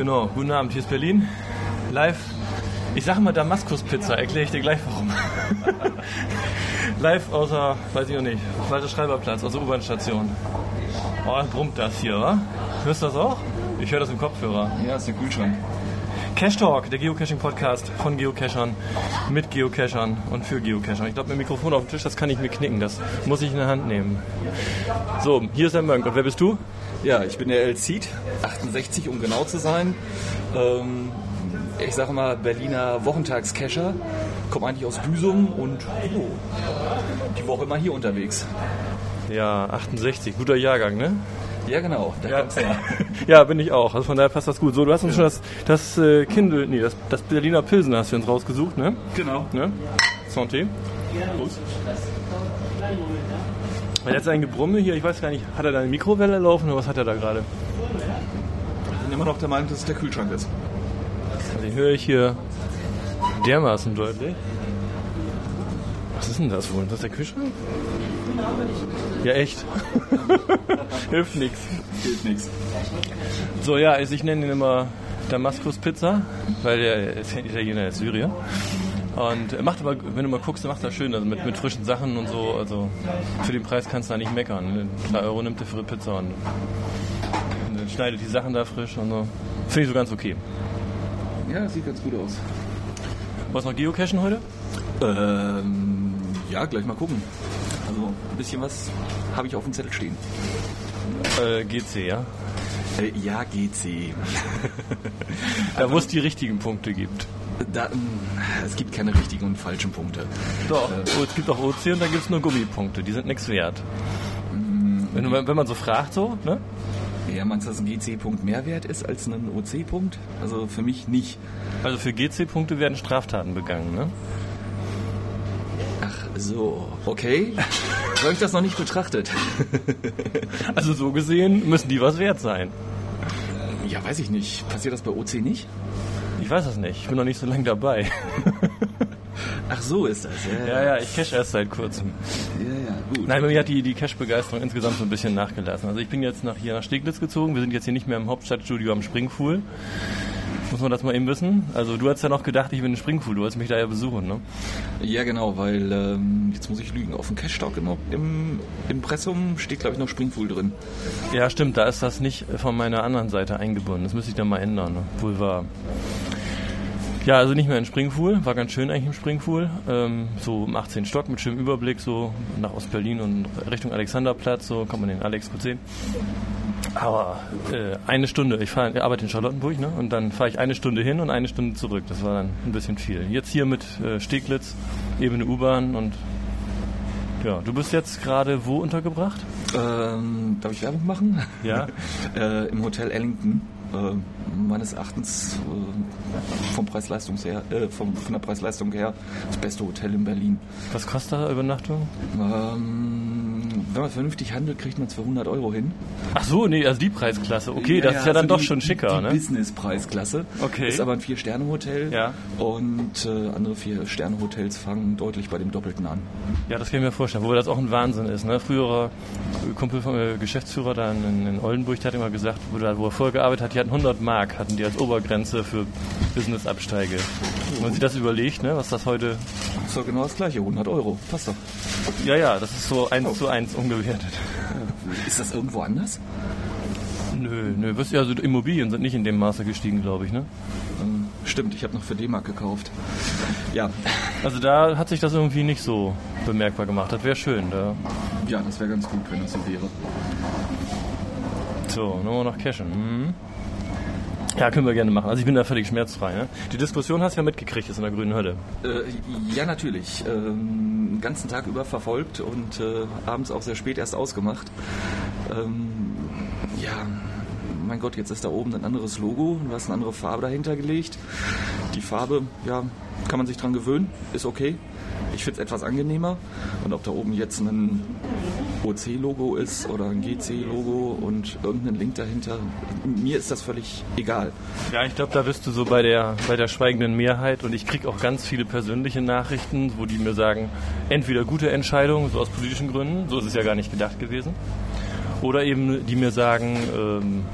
Genau, guten Abend, hier ist Berlin. Live. Ich sage mal Damaskus-Pizza, erkläre ich dir gleich warum. Live außer, weiß ich auch nicht, Walter Schreiberplatz, aus der U-Bahn-Station. Oh, brummt das hier, wa? Hörst du das auch? Ich höre das im Kopfhörer. Ja, ist der Kühlschrank. Cash Talk, der Geocaching-Podcast von Geocachern, mit Geocachern und für Geocacher. Ich glaube, mit dem Mikrofon auf dem Tisch, das kann ich mir knicken, das muss ich in der Hand nehmen. So, hier ist der Mönk. Und wer bist du? Ja, ich bin der El Cid, 68 um genau zu sein. Ähm, ich sage mal Berliner Wochentagscacher, komme eigentlich aus Büsum und oh, die Woche immer hier unterwegs. Ja, 68, guter Jahrgang, ne? Ja, genau, da Ja. ja, bin ich auch. Also von daher passt das gut. So, du hast uns schon das, das äh, Kindle, nee, das, das Berliner Pilsen hast du uns rausgesucht, ne? Genau. ne? Santé. Prost. Und jetzt ein Gebrumme hier, ich weiß gar nicht, hat er da eine Mikrowelle laufen oder was hat er da gerade? Ich bin immer noch der Meinung, dass es der Kühlschrank ist. Also den höre ich hier dermaßen deutlich. Was ist denn das wohl? Ist das der Kühlschrank? Ja, echt. Hilft nichts. Geht nichts. So, ja, also ich nenne ihn immer Damaskus Pizza, weil der ist ja Italiener, der ist Syrier. Und er macht aber, wenn du mal guckst, macht das schön, also mit, mit frischen Sachen und so. Also für den Preis kannst du da nicht meckern. 3 Euro nimmt er für eine Pizza und, und dann schneidet die Sachen da frisch und so. Finde ich so ganz okay. Ja, sieht ganz gut aus. Was noch Geocachen heute? Ähm, ja, gleich mal gucken. Also ein bisschen was habe ich auf dem Zettel stehen. Äh, GC, ja. Äh, ja, GC. Da wo es die richtigen Punkte gibt. Da, ähm, es gibt keine richtigen und falschen Punkte. Doch, oh, es gibt auch OC und da gibt es nur Gummipunkte, die sind nichts wert. Wenn, du- wenn man so fragt, so, ne? Ja, meinst du, dass ein GC-Punkt mehr wert ist als ein OC-Punkt? Also für mich nicht. Also für GC-Punkte werden Straftaten begangen, ne? Ach so, okay. So habe ich das noch nicht betrachtet. Also so gesehen müssen die was wert sein. Ja, weiß ich nicht. Passiert das bei OC nicht? Ich weiß das nicht, ich bin noch nicht so lange dabei. Ach so ist das. ja, ja, ich cache erst seit kurzem. ja, ja gut. Nein, bei mir hat die, die Cache-Begeisterung insgesamt so ein bisschen nachgelassen. Also ich bin jetzt nach hier nach Steglitz gezogen, wir sind jetzt hier nicht mehr im Hauptstadtstudio am Springpool. Muss man das mal eben wissen? Also du hast ja noch gedacht, ich bin im Springpool, du wolltest mich da ja besuchen, ne? Ja, genau, weil ähm, jetzt muss ich lügen. Auf dem Cash-Talk im, im Impressum steht, glaube ich, noch Springpool drin. Ja, stimmt, da ist das nicht von meiner anderen Seite eingebunden. Das müsste ich dann mal ändern. Ne? Boulevard. Ja, also nicht mehr in Springpool. War ganz schön eigentlich im Springpool. Ähm, so im 18. Stock mit schönem Überblick, so nach Ostberlin und Richtung Alexanderplatz. So kommt man den Alex gut sehen. Aber äh, eine Stunde, ich, fahr, arbeite in Charlottenburg, ne? Und dann fahre ich eine Stunde hin und eine Stunde zurück. Das war dann ein bisschen viel. Jetzt hier mit äh, Steglitz, eben eine U-Bahn und ja, du bist jetzt gerade wo untergebracht? Ähm, darf ich Werbung machen? Ja. äh, Im Hotel Ellington. Äh, meines Erachtens äh, vom Preis-Leistung her, äh, vom, von der Preis-Leistung her das beste Hotel in Berlin. Was kostet da Übernachtung? Ähm, wenn man vernünftig handelt, kriegt man es für 100 Euro hin. Ach so, nee, also die Preisklasse. Okay, das ist ja dann also doch die- schon schicker, die ne? Business-Preisklasse. Okay. Ist aber ein Vier-Sterne-Hotel. Ja. Und äh, andere Vier-Sterne-Hotels fangen deutlich bei dem Doppelten an. Ja, das kann ich mir vorstellen, wobei das auch ein Wahnsinn ist. Ne? Früherer Kumpel vom äh, Geschäftsführer da in, in Oldenburg, der hat immer gesagt, wo, er- wo er vorher gearbeitet hat, die hatten 100 Mark, hatten die als Obergrenze für Businessabsteige. Wenn man sich das überlegt, ne, was das heute... Ist doch genau das gleiche, 100 Euro. Passt doch. Ja, ja, das ist so eins zu eins ungewertet. Ist das irgendwo anders? Nö, nö, wirst ja, also Immobilien sind nicht in dem Maße gestiegen, glaube ich, ne? Stimmt, ich habe noch für D-Mark gekauft. Ja, Also da hat sich das irgendwie nicht so bemerkbar gemacht. Das wäre schön, da ja, das wäre ganz gut, wenn das so wäre. So, nur noch cashen. Mhm. Ja, können wir gerne machen. Also ich bin da völlig schmerzfrei. Ne? Die Diskussion hast du ja mitgekriegt, ist in der grünen Hölle. Äh, ja, natürlich. Ähm, ganzen Tag über verfolgt und äh, abends auch sehr spät erst ausgemacht. Ähm, ja, mein Gott, jetzt ist da oben ein anderes Logo, du hast eine andere Farbe dahinter gelegt. Die Farbe, ja, kann man sich dran gewöhnen, ist okay. Ich finde es etwas angenehmer. Und ob da oben jetzt ein OC-Logo ist oder ein GC-Logo und irgendein Link dahinter, mir ist das völlig egal. Ja, ich glaube, da bist du so bei der, bei der schweigenden Mehrheit und ich kriege auch ganz viele persönliche Nachrichten, wo die mir sagen, entweder gute Entscheidung, so aus politischen Gründen, so ist es ja gar nicht gedacht gewesen, oder eben die mir sagen, ähm,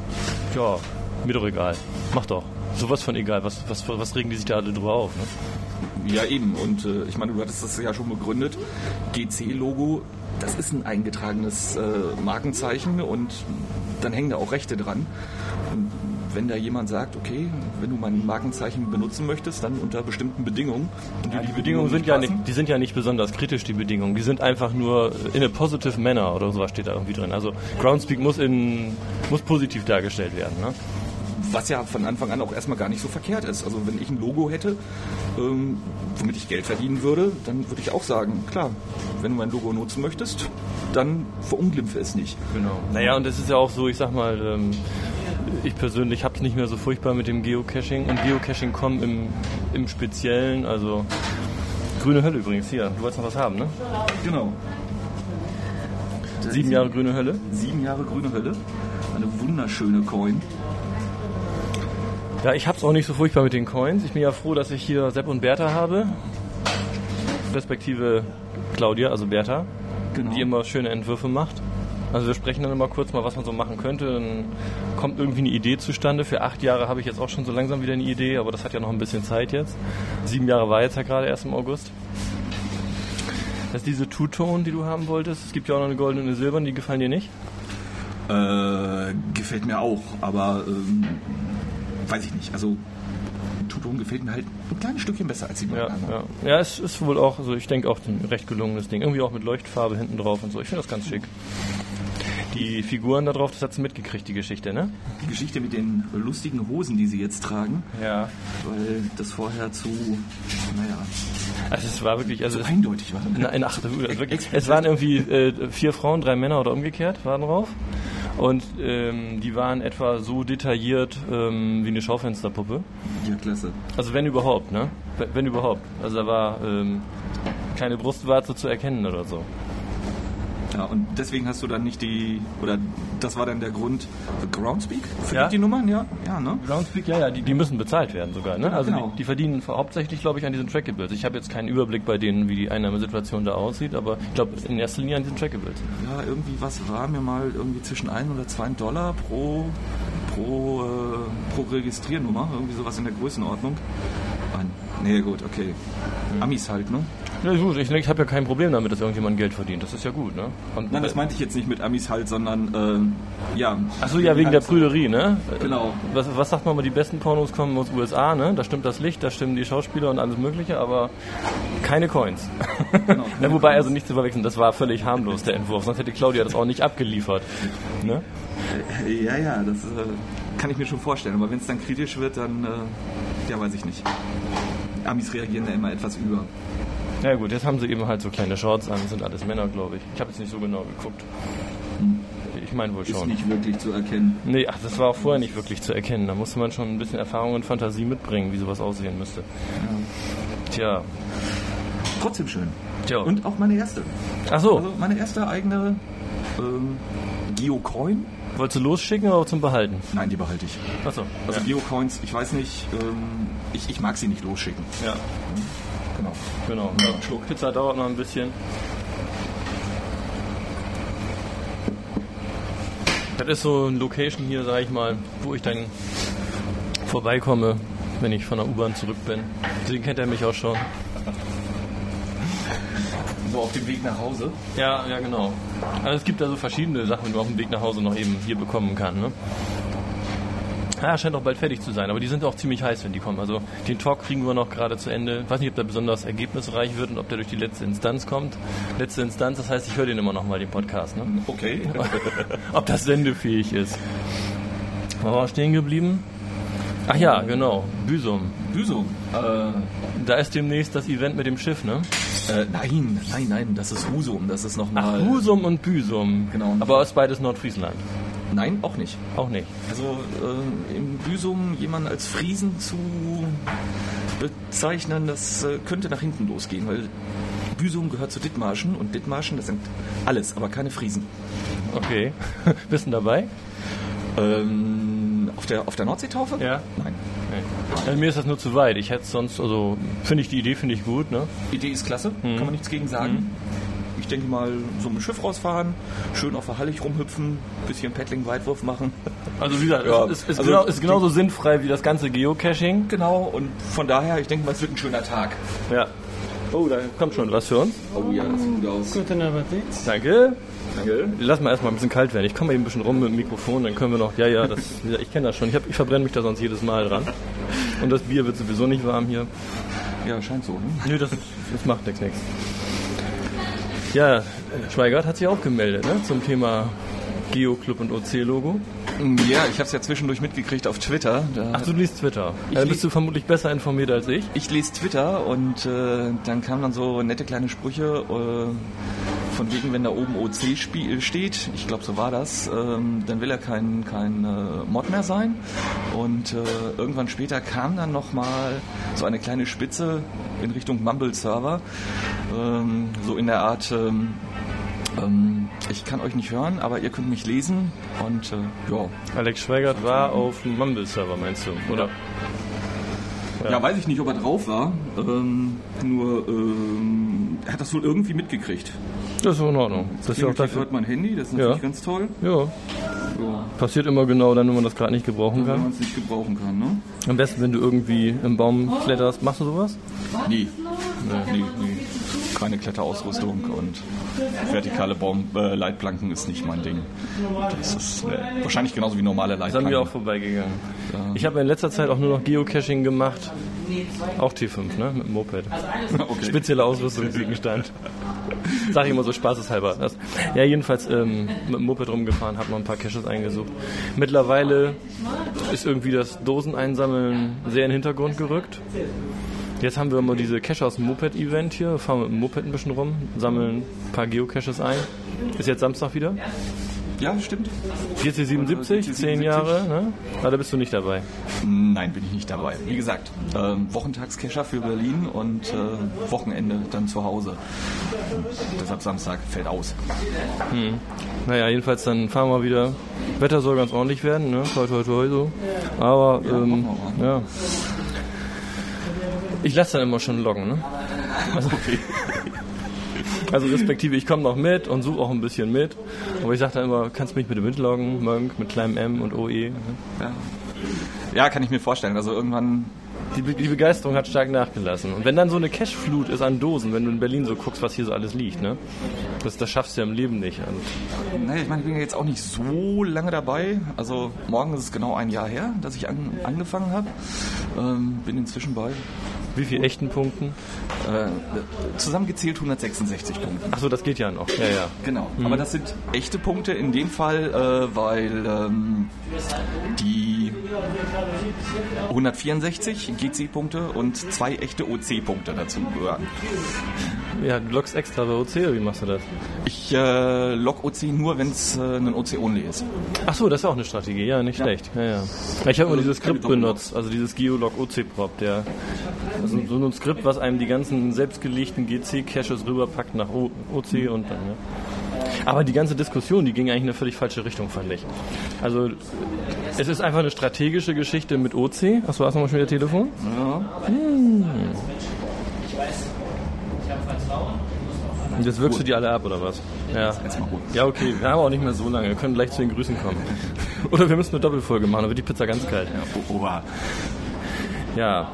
ja, Mir doch egal. Mach doch. Sowas von egal. Was, was, was regen die sich da alle drüber auf? Ne? Ja, eben. Und äh, ich meine, du hattest das ja schon begründet. GC-Logo, das ist ein eingetragenes äh, Markenzeichen und dann hängen da auch Rechte dran. Und wenn da jemand sagt, okay, wenn du mein Markenzeichen benutzen möchtest, dann unter bestimmten Bedingungen. Die, ja, die Bedingungen sind ja nicht, die sind ja nicht besonders kritisch, die Bedingungen. Die sind einfach nur in a positive manner oder sowas steht da irgendwie drin. Also Groundspeak muss in, muss positiv dargestellt werden. Ne? Was ja von Anfang an auch erstmal gar nicht so verkehrt ist. Also wenn ich ein Logo hätte, ähm, womit ich Geld verdienen würde, dann würde ich auch sagen, klar, wenn du mein Logo nutzen möchtest, dann verunglimpfe es nicht. Genau. Naja, und es ist ja auch so, ich sag mal, ähm, ich persönlich habe es nicht mehr so furchtbar mit dem Geocaching und Geocaching.com im, im Speziellen, also grüne Hölle übrigens hier. Du wolltest noch was haben, ne? Genau. Sieben Jahre grüne Hölle? Sieben Jahre grüne Hölle. Eine wunderschöne Coin. Ja, ich hab's auch nicht so furchtbar mit den Coins. Ich bin ja froh, dass ich hier Sepp und Bertha habe. Respektive Claudia, also Bertha, genau. die immer schöne Entwürfe macht. Also wir sprechen dann immer kurz mal, was man so machen könnte. Dann kommt irgendwie eine Idee zustande. Für acht Jahre habe ich jetzt auch schon so langsam wieder eine Idee, aber das hat ja noch ein bisschen Zeit jetzt. Sieben Jahre war jetzt ja gerade erst im August. Das ist diese Two-Tone, die du haben wolltest. Es gibt ja auch noch eine goldene und eine silberne, die gefallen dir nicht? Äh, gefällt mir auch, aber ähm, weiß ich nicht. Also Tuton gefällt mir halt ein kleines Stückchen besser als die ja. Ja. ja, es ist wohl auch, also ich denke auch ein recht gelungenes Ding. Irgendwie auch mit Leuchtfarbe hinten drauf und so. Ich finde das ganz schick. Die Figuren da drauf, das hat sie mitgekriegt, die Geschichte, ne? Die Geschichte mit den lustigen Hosen, die sie jetzt tragen. Ja. Weil das vorher zu, naja. Also es war wirklich, also so eindeutig war. Nein, ach, also wirklich, es waren irgendwie äh, vier Frauen, drei Männer oder umgekehrt waren drauf. Und ähm, die waren etwa so detailliert ähm, wie eine Schaufensterpuppe. Ja, klasse. Also wenn überhaupt, ne? Wenn überhaupt. Also da war ähm, keine Brustwarze zu erkennen oder so. Ja, und deswegen hast du dann nicht die, oder das war dann der Grund Groundspeak? Für ja. die Nummern, ja? Ja, ne? Groundspeak, ja, ja, die, die müssen bezahlt werden sogar, ne? Also genau. die, die, verdienen hauptsächlich, glaube ich, an diesen Trackables. Ich habe jetzt keinen Überblick bei denen, wie die Einnahmesituation da aussieht, aber ich glaube in erster Linie an diesen Trackables. Ja, irgendwie was war mir mal irgendwie zwischen 1 oder 2 Dollar pro, pro, äh, pro Registriernummer, irgendwie sowas in der Größenordnung. Nee, gut, okay. Amis halt, ne? Ja, gut, ich, ich habe ja kein Problem damit, dass irgendjemand Geld verdient. Das ist ja gut, ne? Und Nein, das meinte ich jetzt nicht mit Amis halt, sondern, äh, ja. Achso, ja, wegen der Prüderie, ne? Genau. Was, was sagt man mal, die besten Pornos kommen aus USA, ne? Da stimmt das Licht, da stimmen die Schauspieler und alles Mögliche, aber keine Coins. Genau, keine wobei, also nicht zu verwechseln, das war völlig harmlos, der Entwurf. Sonst hätte Claudia das auch nicht abgeliefert. Ne? Ja, ja, das äh, kann ich mir schon vorstellen. Aber wenn es dann kritisch wird, dann, äh, ja, weiß ich nicht. Amis reagieren da immer etwas über. Ja gut, jetzt haben sie eben halt so kleine Shorts an, sind alles Männer, glaube ich. Ich habe jetzt nicht so genau geguckt. Ich meine wohl schon. Ist nicht wirklich zu erkennen. Nee, ach, das war auch vorher nicht wirklich zu erkennen. Da musste man schon ein bisschen Erfahrung und Fantasie mitbringen, wie sowas aussehen müsste. Ja. Tja. Trotzdem schön. Tja. Und auch meine erste. Ach so. Also meine erste eigene ähm, Geocoin. Wolltest du losschicken oder zum Behalten? Nein, die behalte ich. Achso. Also ja. Geocoins, ich weiß nicht, ähm, ich, ich mag sie nicht losschicken. Ja. Genau. Genau. Ja, Schluck Pizza dauert noch ein bisschen. Das ist so ein Location hier, sag ich mal, wo ich dann vorbeikomme, wenn ich von der U-Bahn zurück bin. Deswegen kennt er mich auch schon. So auf dem Weg nach Hause? Ja, ja, genau. Also es gibt da so verschiedene Sachen, die man auf dem Weg nach Hause noch eben hier bekommen kann. Ne? Ja, scheint auch bald fertig zu sein, aber die sind auch ziemlich heiß, wenn die kommen. Also den Talk kriegen wir noch gerade zu Ende. Ich weiß nicht, ob der besonders ergebnisreich wird und ob der durch die letzte Instanz kommt. Letzte Instanz, das heißt, ich höre den immer noch mal, den Podcast. Ne? Okay. ob das sendefähig ist. Wo war stehen geblieben? Ach ja, genau. Büsum. Büsum. Äh, da ist demnächst das Event mit dem Schiff, ne? Äh, nein, nein, nein, das ist Husum. Das ist nochmal. Ach, Husum und Büsum. Genau. Aber ist beides Nordfriesland. Nein, auch nicht. Auch nicht. Also äh, im Büsum jemanden als Friesen zu bezeichnen, das äh, könnte nach hinten losgehen, weil Büsum gehört zu Dithmarschen und Dithmarschen, das sind alles, aber keine Friesen. Okay. Bist du dabei? Ähm, auf der, auf der Nordseetaufe? Ja. Nein. Nee. Ja, mir ist das nur zu weit. Ich hätte sonst, also finde ich die Idee finde ich gut, ne? Idee ist klasse, mhm. kann man nichts gegen sagen. Ich denke mal, so mit dem Schiff rausfahren, schön auf der Hallig rumhüpfen, bisschen Paddling-Weitwurf machen. Also wie gesagt, Ja, es ist, ist, also genau, ist genauso sinnfrei wie das ganze Geocaching. Genau, und von daher, ich denke mal, es wird ein schöner Tag. Ja. Oh, da kommt schon was für uns. Oh ja, das sieht gut aus. Guten Appetit. Danke. Danke. Lass mal erstmal ein bisschen kalt werden. Ich komme mal eben ein bisschen rum mit dem Mikrofon, dann können wir noch. Ja, ja, das, ja ich kenne das schon. Ich, hab, ich verbrenne mich da sonst jedes Mal dran. Und das Bier wird sowieso nicht warm hier. Ja, scheint so. Ne? Nö, das, das macht nichts, nichts. Ja, äh, Schweigert hat sich auch gemeldet ne, zum Thema Geo-Club und OC-Logo. Ja, ich habe es ja zwischendurch mitgekriegt auf Twitter. Da Ach, du liest Twitter. Da lies- bist du vermutlich besser informiert als ich. Ich lese Twitter und äh, dann kamen dann so nette kleine Sprüche äh, von wegen, wenn da oben OC steht, ich glaube so war das, ähm, dann will er kein, kein äh, Mod mehr sein. Und äh, irgendwann später kam dann nochmal so eine kleine Spitze in Richtung Mumble Server, ähm, so in der Art, ähm, ähm, ich kann euch nicht hören, aber ihr könnt mich lesen und äh, ja. Alex Schweigert war auf dem Mumble-Server, meinst du? Oder? Ja. weiß ich nicht, ob er drauf war. Ähm, nur ähm, er hat das wohl irgendwie mitgekriegt. Das ist in Ordnung. Das ist ja auch dafür. hört mein Handy, das ist natürlich Ja. ganz toll. Ja, Ja, passiert immer genau dann, wenn man das gerade nicht gebrauchen wenn kann. man es nicht gebrauchen kann, ne? Am besten, wenn du irgendwie im Baum kletterst. Machst du sowas? Nee. Nee, nee. Keine Kletterausrüstung und vertikale Baum äh, Leitplanken ist nicht mein Ding. Das ist äh, wahrscheinlich genauso wie normale Das haben wir Leitplanken. auch vorbeigegangen. Ich habe in letzter Zeit auch nur noch Geocaching gemacht. Auch T5, ne? Mit dem Moped. okay. Spezielle Ausrüstungsgegenstand. Sag ich immer so spaßeshalber. Das, ja, jedenfalls ähm, mit dem Moped rumgefahren, habe noch ein paar Caches eingesucht. Mittlerweile ist irgendwie das Doseneinsammeln sehr in den Hintergrund gerückt. Jetzt haben wir immer diese Cache aus dem Moped-Event hier, fahren mit dem Moped ein bisschen rum, sammeln ein paar Geocaches ein. Ist jetzt Samstag wieder. Ja, stimmt. 4077, 10 Jahre, ne? Ah, da bist du nicht dabei. Nein, bin ich nicht dabei. Wie gesagt, ähm, Wochentagscacher für Berlin und äh, Wochenende dann zu Hause. Deshalb Samstag fällt aus. Naja, jedenfalls dann fahren wir wieder. Wetter soll ganz ordentlich werden, ne? Toi, toi, toi, so. Aber, ähm, ja. Ich lasse dann immer schon loggen, ne? Also, also respektive, ich komme noch mit und suche auch ein bisschen mit. Aber ich sage dann immer, kannst du mich bitte mitloggen, Monk mit kleinem M und OE. Ja. ja, kann ich mir vorstellen. Also irgendwann Die, Be- die Begeisterung hat stark nachgelassen. Und wenn dann so eine Cashflut ist an Dosen, wenn du in Berlin so guckst, was hier so alles liegt, ne? Das, das schaffst du ja im Leben nicht. Und Naja, ich meine, ich bin ja jetzt auch nicht so lange dabei. Also morgen ist es genau ein Jahr her, dass ich an, angefangen habe. Ähm, bin inzwischen bei wie viel echten Punkten? äh, zusammengezählt 166 Punkten. Achso, das geht ja noch. Ja, ja. Genau. Aber das sind echte Punkte in dem Fall, äh, weil ähm, die 164 GC-Punkte und zwei echte OC-Punkte dazu gehören. Ja, du loggst extra bei OC oder wie machst du das? Ich äh, log OC nur, wenn es äh, ein OC-Only ist. Ach so, das ist auch eine Strategie, ja, nicht schlecht. Ja, ja. Ich habe immer dieses keine Skript benutzt, also dieses Geolog OC-Prop, der also so ein Skript, was einem die ganzen selbstgelegten GC-Caches rüberpackt nach o OC und dann, ja. Aber die ganze Diskussion, die ging eigentlich in eine völlig falsche Richtung, fand ich. Also, es ist einfach eine strategische Geschichte mit OC. Achso, hast du mal schon wieder Telefon? Ja. Und jetzt wirkst du die alle ab, oder was? Ja. Ja, okay, wir haben auch nicht mehr so lange. Wir können gleich zu den Grüßen kommen. Oder wir müssen eine Doppelfolge machen, dann wird die Pizza ganz kalt. Ja, Oha. Ja,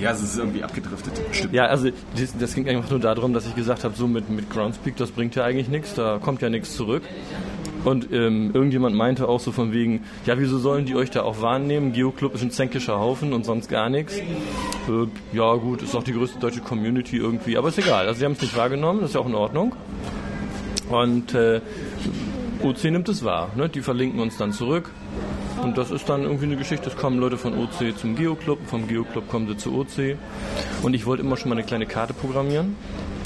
Ja, es ist irgendwie abgedriftet. Stimmt. ja also das, das ging einfach nur darum, dass ich gesagt habe, so mit, mit Groundspeak, das bringt ja eigentlich nichts, da kommt ja nichts zurück. Und ähm, irgendjemand meinte auch so von wegen, ja, wieso sollen die euch da auch wahrnehmen? Geoclub ist ein zänkischer Haufen und sonst gar nichts. Äh, ja gut, ist auch die größte deutsche Community irgendwie, aber ist egal. Also sie haben es nicht wahrgenommen, das ist ja auch in Ordnung. Und äh, OC nimmt es wahr. Ne? Die verlinken uns dann zurück. Und das ist dann irgendwie eine Geschichte. Es kommen Leute von OC zum Geoclub, vom Geoclub kommen sie zu OC. Und ich wollte immer schon mal eine kleine Karte programmieren.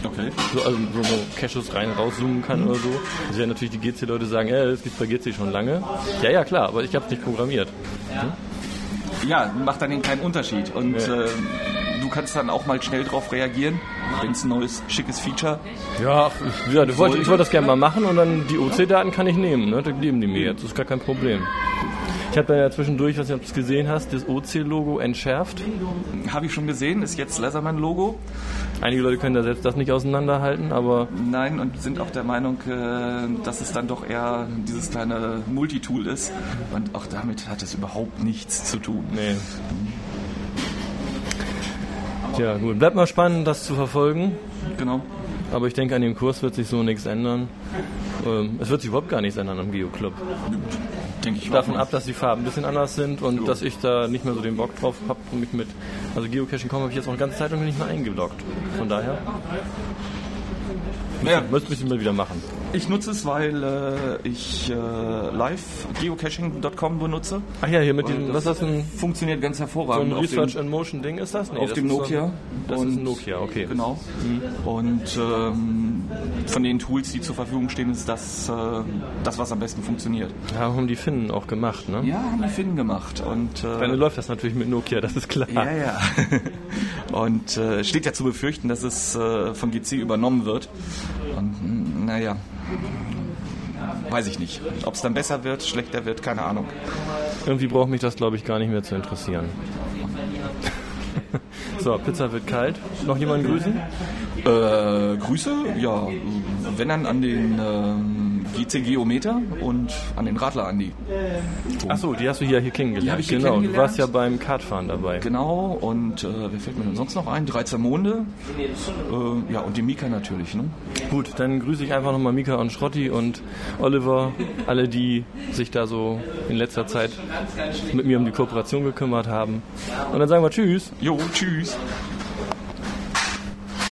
Okay. So, also so, so Caches rein, rauszoomen kann oder so. Sie werden natürlich die GC-Leute sagen, ja, das gibt's bei GC schon lange. Ja, ja, klar, aber ich habe es nicht programmiert. Ja, macht dann eben keinen Unterschied. Und Ja. äh, du kannst dann auch mal schnell drauf reagieren, wenn es ein neues, schickes Feature Ja, ich, ja, ich wollte ich wollte das gerne mal machen und dann die OC-Daten kann ich nehmen. Ne? Die geben die mir jetzt, das ist gar kein Problem. Ich habe ja zwischendurch, was du es gesehen hast, das OC-Logo entschärft. Habe ich schon gesehen, ist jetzt Leatherman-Logo. Einige Leute können da selbst das nicht auseinanderhalten, aber. Nein, und sind auch der Meinung, äh, dass es dann doch eher dieses kleine Multitool ist. Und auch damit hat es überhaupt nichts zu tun. Nee. Tja, gut. Bleibt mal spannend, das zu verfolgen. Genau. Aber ich denke, an dem Kurs wird sich so nichts ändern. Ähm, es wird sich überhaupt gar nichts ändern am Geo-Club. Denke ich Davon ab, dass die Farben ein bisschen anders sind und Jo. dass ich da nicht mehr so den Bock drauf habe, mich mit. Also Geocaching.com habe ich jetzt auch eine ganze Zeit lang nicht mehr eingeloggt. Von daher Naja, müsste ich mal wieder machen. ich nutze es, weil äh, ich äh, live geocaching.com benutze. Ach ja, hier mit Und diesem, das was das denn? Funktioniert ganz So hervorragend. ein auf dem- Research in Motion Ding ist das? Nee, auf das dem ist so Nokia. Ein, das Und- ist ein Nokia, okay. Genau. Und ähm, von den Tools, die zur Verfügung stehen, ist das äh, das, was am besten funktioniert. Ja, haben die Finnen auch gemacht, ne? Ja, haben die Finnen gemacht. Und äh, mir läuft das natürlich mit Nokia, das ist klar. ja, ja. Und äh, steht ja zu befürchten, dass es äh, von GC übernommen wird. Und mh, naja, weiß ich nicht. Ob es dann besser wird, schlechter wird, keine Ahnung. Irgendwie braucht mich das, glaube ich, gar nicht mehr zu interessieren. So, Pizza wird kalt. Noch jemanden grüßen? Äh, Grüße, ja, wenn dann an den ähm, GC Geometer und an den Radler Andi. Achso, die hast du hier, hier kennengelernt. Die hab ich hier genau, kennengelernt. du warst ja beim Kartfahren dabei. Genau, und äh, wer fällt mir denn sonst noch ein? 13 Monde. Äh, ja, und die Mika natürlich, ne? Gut, dann grüße ich einfach nochmal Mika und Schrotti und Oliver, alle, die sich da so in letzter Zeit mit mir um die Kooperation gekümmert haben. Und dann sagen wir Tschüss. Jo, tschüss.